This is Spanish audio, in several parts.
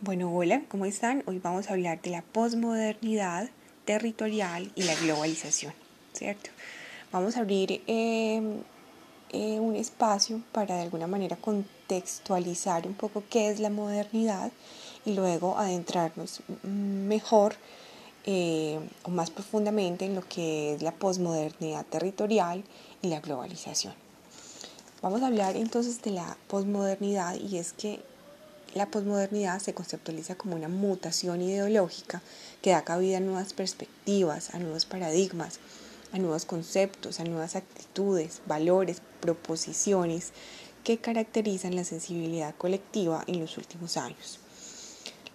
Bueno, hola, ¿cómo están? Hoy vamos a hablar de la posmodernidad territorial y la globalización, ¿cierto? Vamos a abrir em, eh, un espacio para de alguna manera contextualizar un poco qué es la modernidad y luego adentrarnos mejor eh, o más profundamente en lo que es la posmodernidad territorial y la globalización. Vamos a hablar entonces de la posmodernidad y es que la posmodernidad se conceptualiza como una mutación ideológica que da cabida a nuevas perspectivas, a nuevos paradigmas, a nuevos conceptos, a nuevas actitudes, valores, proposiciones que caracterizan la sensibilidad colectiva en los últimos años.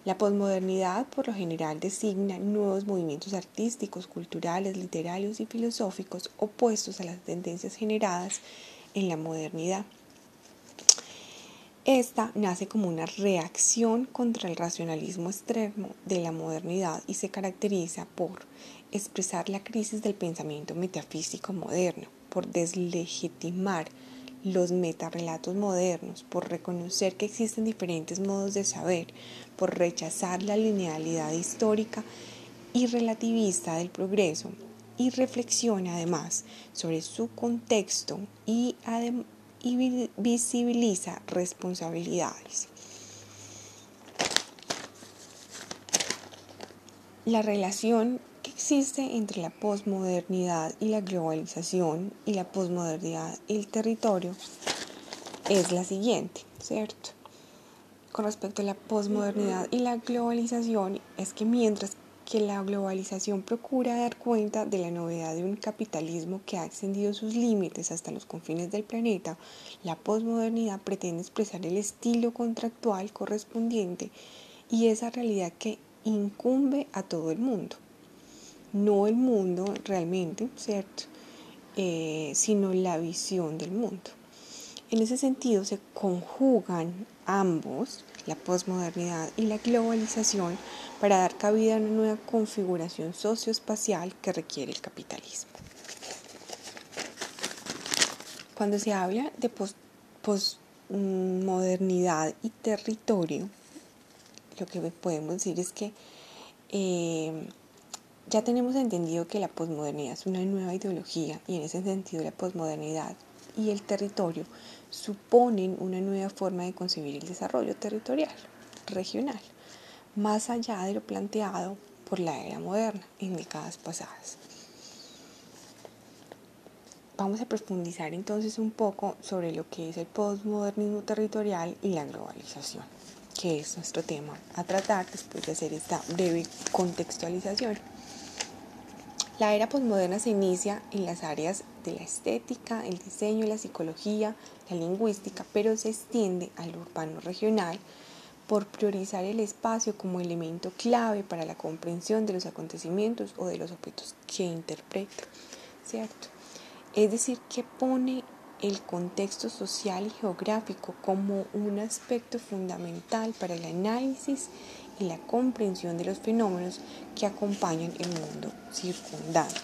La posmodernidad por lo general designa nuevos movimientos artísticos, culturales, literarios y filosóficos opuestos a las tendencias generadas en la modernidad. Esta nace como una reacción contra el racionalismo extremo de la modernidad y se caracteriza por expresar la crisis del pensamiento metafísico moderno, por deslegitimar los metarrelatos modernos, por reconocer que existen diferentes modos de saber, por rechazar la linealidad histórica y relativista del progreso y reflexiona además sobre su contexto y, y visibiliza responsabilidades. La relación que existe entre la posmodernidad y la globalización y la posmodernidad y el territorio es la siguiente, ¿cierto? Con respecto a la posmodernidad y la globalización es que mientras que la globalización procura dar cuenta de la novedad de un capitalismo que ha extendido sus límites hasta los confines del planeta, la posmodernidad pretende expresar el estilo contractual correspondiente y esa realidad que incumbe a todo el mundo. No el mundo realmente, ¿cierto? Eh, sino la visión del mundo. En ese sentido se conjugan ambos, la posmodernidad y la globalización, para dar cabida a una nueva configuración socioespacial que requiere el capitalismo. Cuando se habla de posmodernidad y territorio, lo que podemos decir es que eh, ya tenemos entendido que la posmodernidad es una nueva ideología y en ese sentido la posmodernidad y el territorio suponen una nueva forma de concebir el desarrollo territorial, regional, más allá de lo planteado por la era moderna en décadas pasadas. Vamos a profundizar entonces un poco sobre lo que es el postmodernismo territorial y la globalización, que es nuestro tema a tratar después de hacer esta breve contextualización. La era postmoderna se inicia en las áreas de la estética, el diseño, la psicología, la lingüística, pero se extiende al urbano regional por priorizar el espacio como elemento clave para la comprensión de los acontecimientos o de los objetos que interpreta, ¿cierto? Es decir, que pone el contexto social y geográfico como un aspecto fundamental para el análisis y la comprensión de los fenómenos que acompañan el mundo circundante.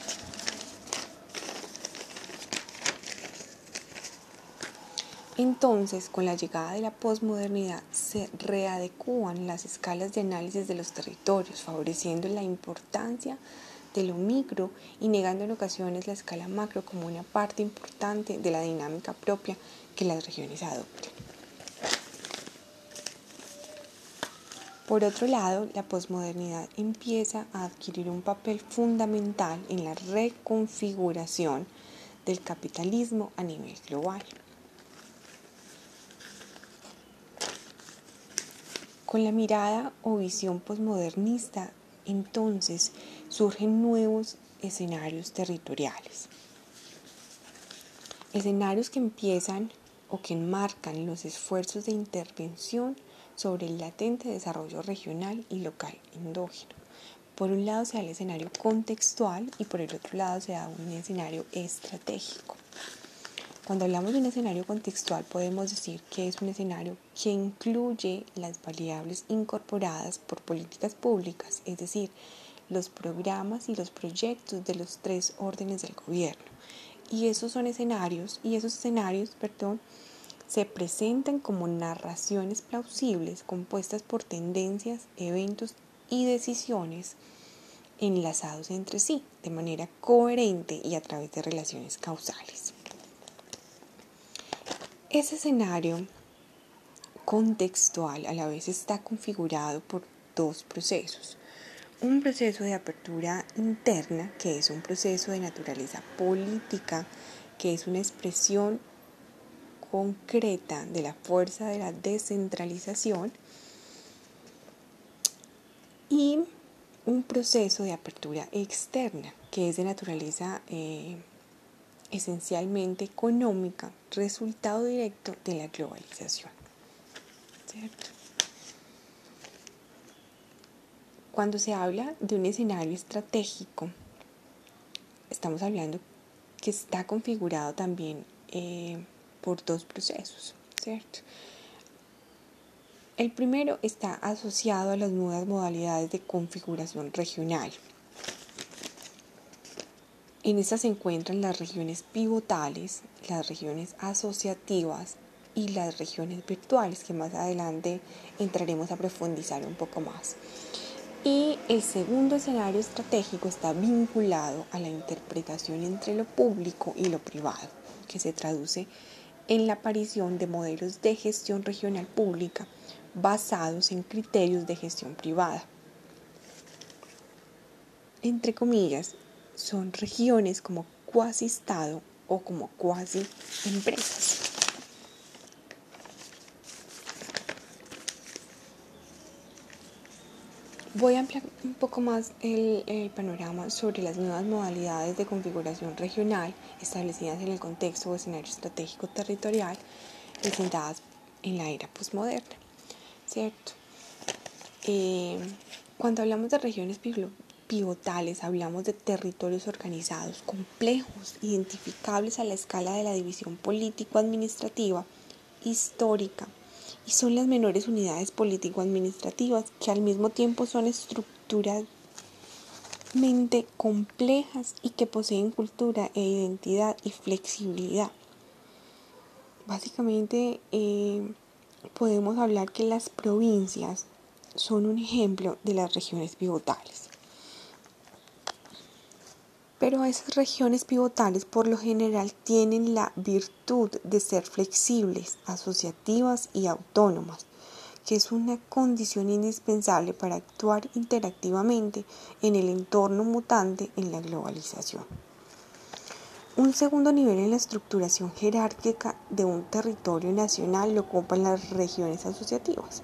Entonces, con la llegada de la posmodernidad, se readecúan las escalas de análisis de los territorios, favoreciendo la importancia de lo micro y negando en ocasiones la escala macro como una parte importante de la dinámica propia que las regiones adoptan. Por otro lado, la posmodernidad empieza a adquirir un papel fundamental en la reconfiguración del capitalismo a nivel global. Con la mirada o visión posmodernista, entonces surgen nuevos escenarios territoriales. Escenarios que empiezan o que enmarcan los esfuerzos de intervención sobre el latente desarrollo regional y local endógeno. Por un lado se da el escenario contextual y por el otro lado se da un escenario estratégico. Cuando hablamos de un escenario contextual podemos decir que es un escenario que incluye las variables incorporadas por políticas públicas, es decir, los programas y los proyectos de los tres órdenes del gobierno. Y esos son escenarios, y esos escenarios, perdón, se presentan como narraciones plausibles compuestas por tendencias, eventos y decisiones enlazados entre sí de manera coherente y a través de relaciones causales. Ese escenario contextual a la vez está configurado por dos procesos. Un proceso de apertura interna, que es un proceso de naturaleza política, que es una expresión concreta de la fuerza de la descentralización, y un proceso de apertura externa, que es de naturaleza eh, esencialmente económica, resultado directo de la globalización. Cuando se habla de un escenario estratégico, estamos hablando que está configurado también eh, por dos procesos. El primero está asociado a las nuevas modalidades de configuración regional. En estas se encuentran las regiones pivotales, las regiones asociativas y las regiones virtuales, que más adelante entraremos a profundizar un poco más. Y el segundo escenario estratégico está vinculado a la interpretación entre lo público y lo privado, que se traduce en la aparición de modelos de gestión regional pública basados en criterios de gestión privada. Entre comillas, son regiones como cuasi Estado o como cuasi empresas. Voy a ampliar un poco más el, panorama sobre las nuevas modalidades de configuración regional establecidas en el contexto o escenario estratégico territorial presentadas en la era postmoderna. ¿cierto? Eh, cuando hablamos de regiones pivotales, hablamos de territorios organizados, complejos, identificables a la escala de la división político-administrativa, histórica, y son las menores unidades político-administrativas que al mismo tiempo son estructuralmente complejas y que poseen cultura e identidad y flexibilidad. Básicamente, eh, podemos hablar que las provincias son un ejemplo de las regiones pivotales. Pero esas regiones pivotales por lo general tienen la virtud de ser flexibles, asociativas y autónomas, que es una condición indispensable para actuar interactivamente en el entorno mutante en la globalización. Un segundo nivel en la estructuración jerárquica de un territorio nacional lo ocupan las regiones asociativas.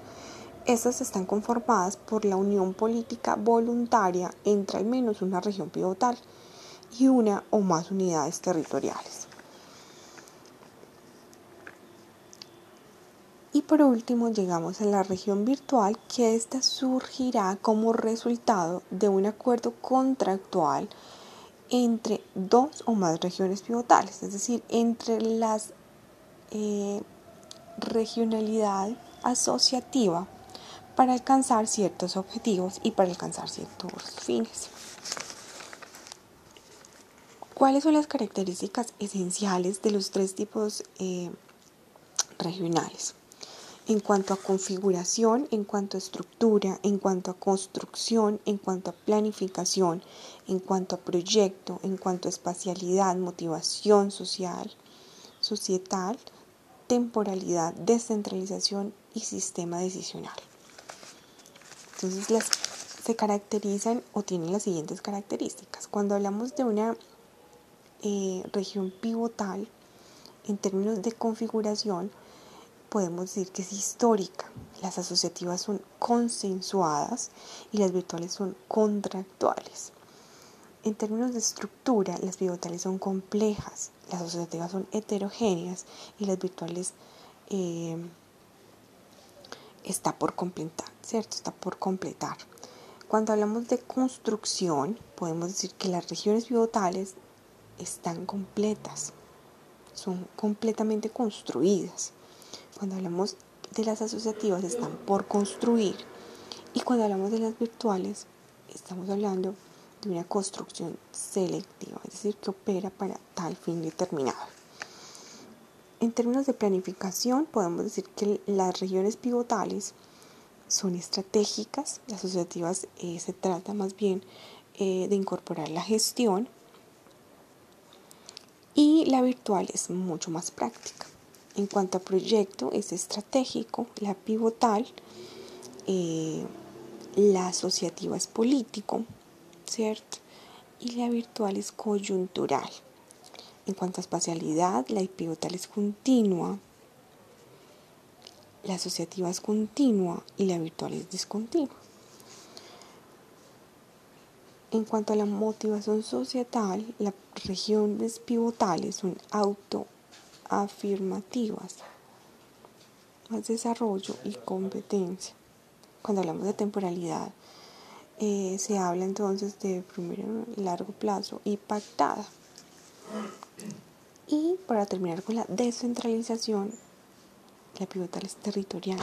Estas están conformadas por la unión política voluntaria entre al menos una región pivotal y una o más unidades territoriales. Y por último llegamos a la región virtual, que ésta surgirá como resultado de un acuerdo contractual entre dos o más regiones pivotales, es decir, entre las eh, regionalidad asociativa para alcanzar ciertos objetivos y para alcanzar ciertos fines. ¿Cuáles son las características esenciales de los tres tipos eh, regionales? en cuanto a configuración, en cuanto a estructura, en cuanto a construcción, en cuanto a planificación, en cuanto a proyecto, en cuanto a espacialidad, motivación social, societal, temporalidad, descentralización y sistema decisional. Entonces se caracterizan o tienen las siguientes características. Cuando hablamos de una eh, región pivotal, en términos de configuración, podemos decir que es histórica. Las asociativas son consensuadas y las virtuales son contractuales. En términos de estructura, las pivotales son complejas, las asociativas son heterogéneas y las virtuales eh, está por completar, ¿cierto? Está por completar. Cuando hablamos de construcción, podemos decir que las regiones pivotales están completas, son completamente construidas. Cuando hablamos de las asociativas están por construir y cuando hablamos de las virtuales estamos hablando de una construcción selectiva, es decir, que opera para tal fin determinado. En términos de planificación, podemos decir que las regiones pivotales son estratégicas, las asociativas eh, se trata más bien eh, de incorporar la gestión y la virtual es mucho más práctica. En cuanto a proyecto, es estratégico, la pivotal, eh, la asociativa es político, ¿cierto? Y la virtual es coyuntural. En cuanto a espacialidad, la pivotal es continua, la asociativa es continua y la virtual es discontinua. En cuanto a la motivación societal, las regiones pivotales son autoafirmativas, más desarrollo y competencia. Cuando hablamos de temporalidad, eh, se habla entonces de primero largo plazo y pactada. Y para terminar con la descentralización, la pivotal es territorial,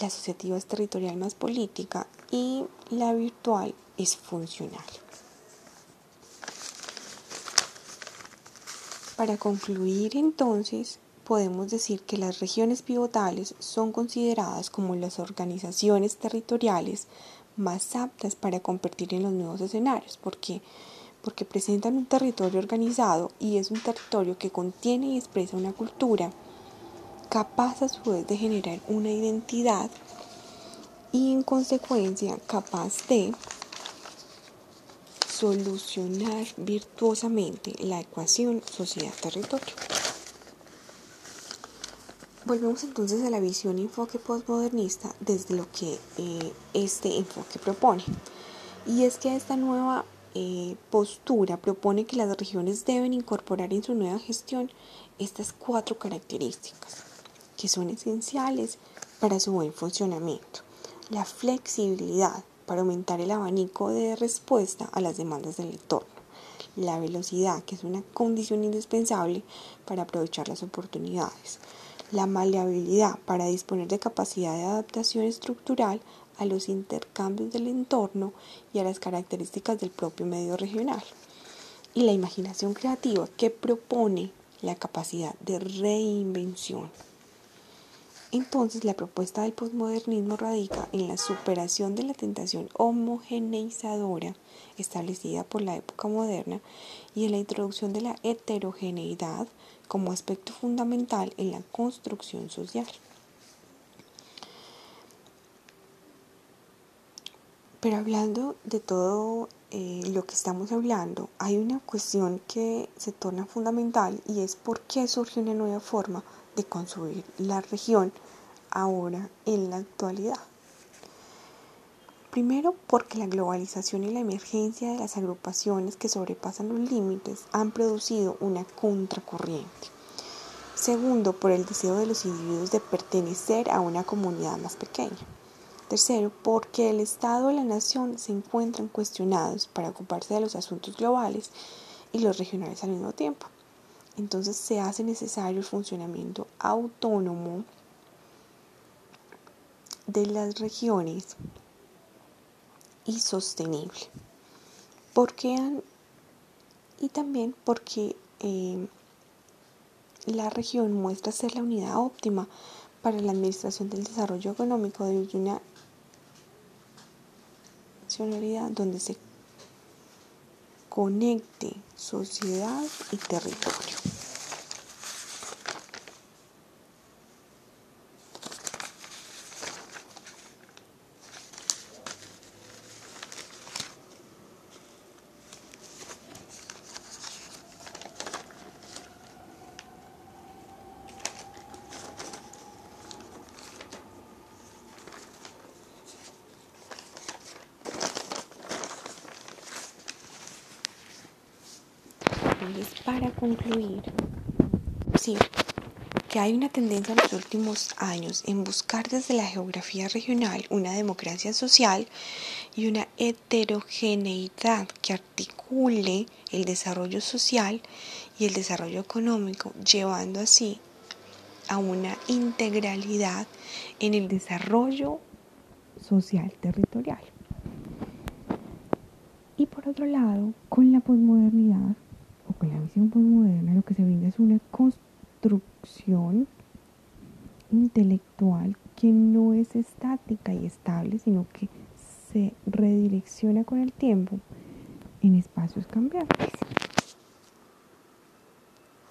la asociativa es territorial más política y la virtual es funcional. Para concluir entonces, podemos decir que las regiones pivotales son consideradas como las organizaciones territoriales más aptas para competir en los nuevos escenarios, porque porque presentan un territorio organizado y es un territorio que contiene y expresa una cultura capaz a su vez de generar una identidad y en consecuencia capaz de solucionar virtuosamente la ecuación sociedad-territorio. Volvemos entonces a la visión y enfoque postmodernista desde lo que eh, este enfoque propone. Y es que esta nueva eh, postura propone que las regiones deben incorporar en su nueva gestión estas cuatro características que son esenciales para su buen funcionamiento. La flexibilidad para aumentar el abanico de respuesta a las demandas del entorno. La velocidad, que es una condición indispensable para aprovechar las oportunidades. La maleabilidad para disponer de capacidad de adaptación estructural a los intercambios del entorno y a las características del propio medio regional. Y la imaginación creativa que propone la capacidad de reinvención. Entonces la propuesta del posmodernismo radica en la superación de la tentación homogeneizadora establecida por la época moderna y en la introducción de la heterogeneidad como aspecto fundamental en la construcción social. Pero hablando de todo eh, lo que estamos hablando, hay una cuestión que se torna fundamental y es por qué surge una nueva forma de construir la región ahora en la actualidad. Primero, porque la globalización y la emergencia de las agrupaciones que sobrepasan los límites han producido una contracorriente. Segundo, por el deseo de los individuos de pertenecer a una comunidad más pequeña. Tercero, porque el Estado y la nación se encuentran cuestionados para ocuparse de los asuntos globales y los regionales al mismo tiempo. Entonces se hace necesario el funcionamiento autónomo de las regiones y sostenible. Porque y también porque eh, la región muestra ser la unidad óptima para la administración del desarrollo económico de una donde se conecte sociedad y territorio. Para concluir, sí, que hay una tendencia en los últimos años en buscar desde la geografía regional una democracia social y una heterogeneidad que articule el desarrollo social y el desarrollo económico, llevando así a una integralidad en el desarrollo social territorial. Y por otro lado, con la posmodernidad con la visión postmoderna lo que se brinda es una construcción intelectual que no es estática y estable, sino que se redirecciona con el tiempo en espacios cambiantes.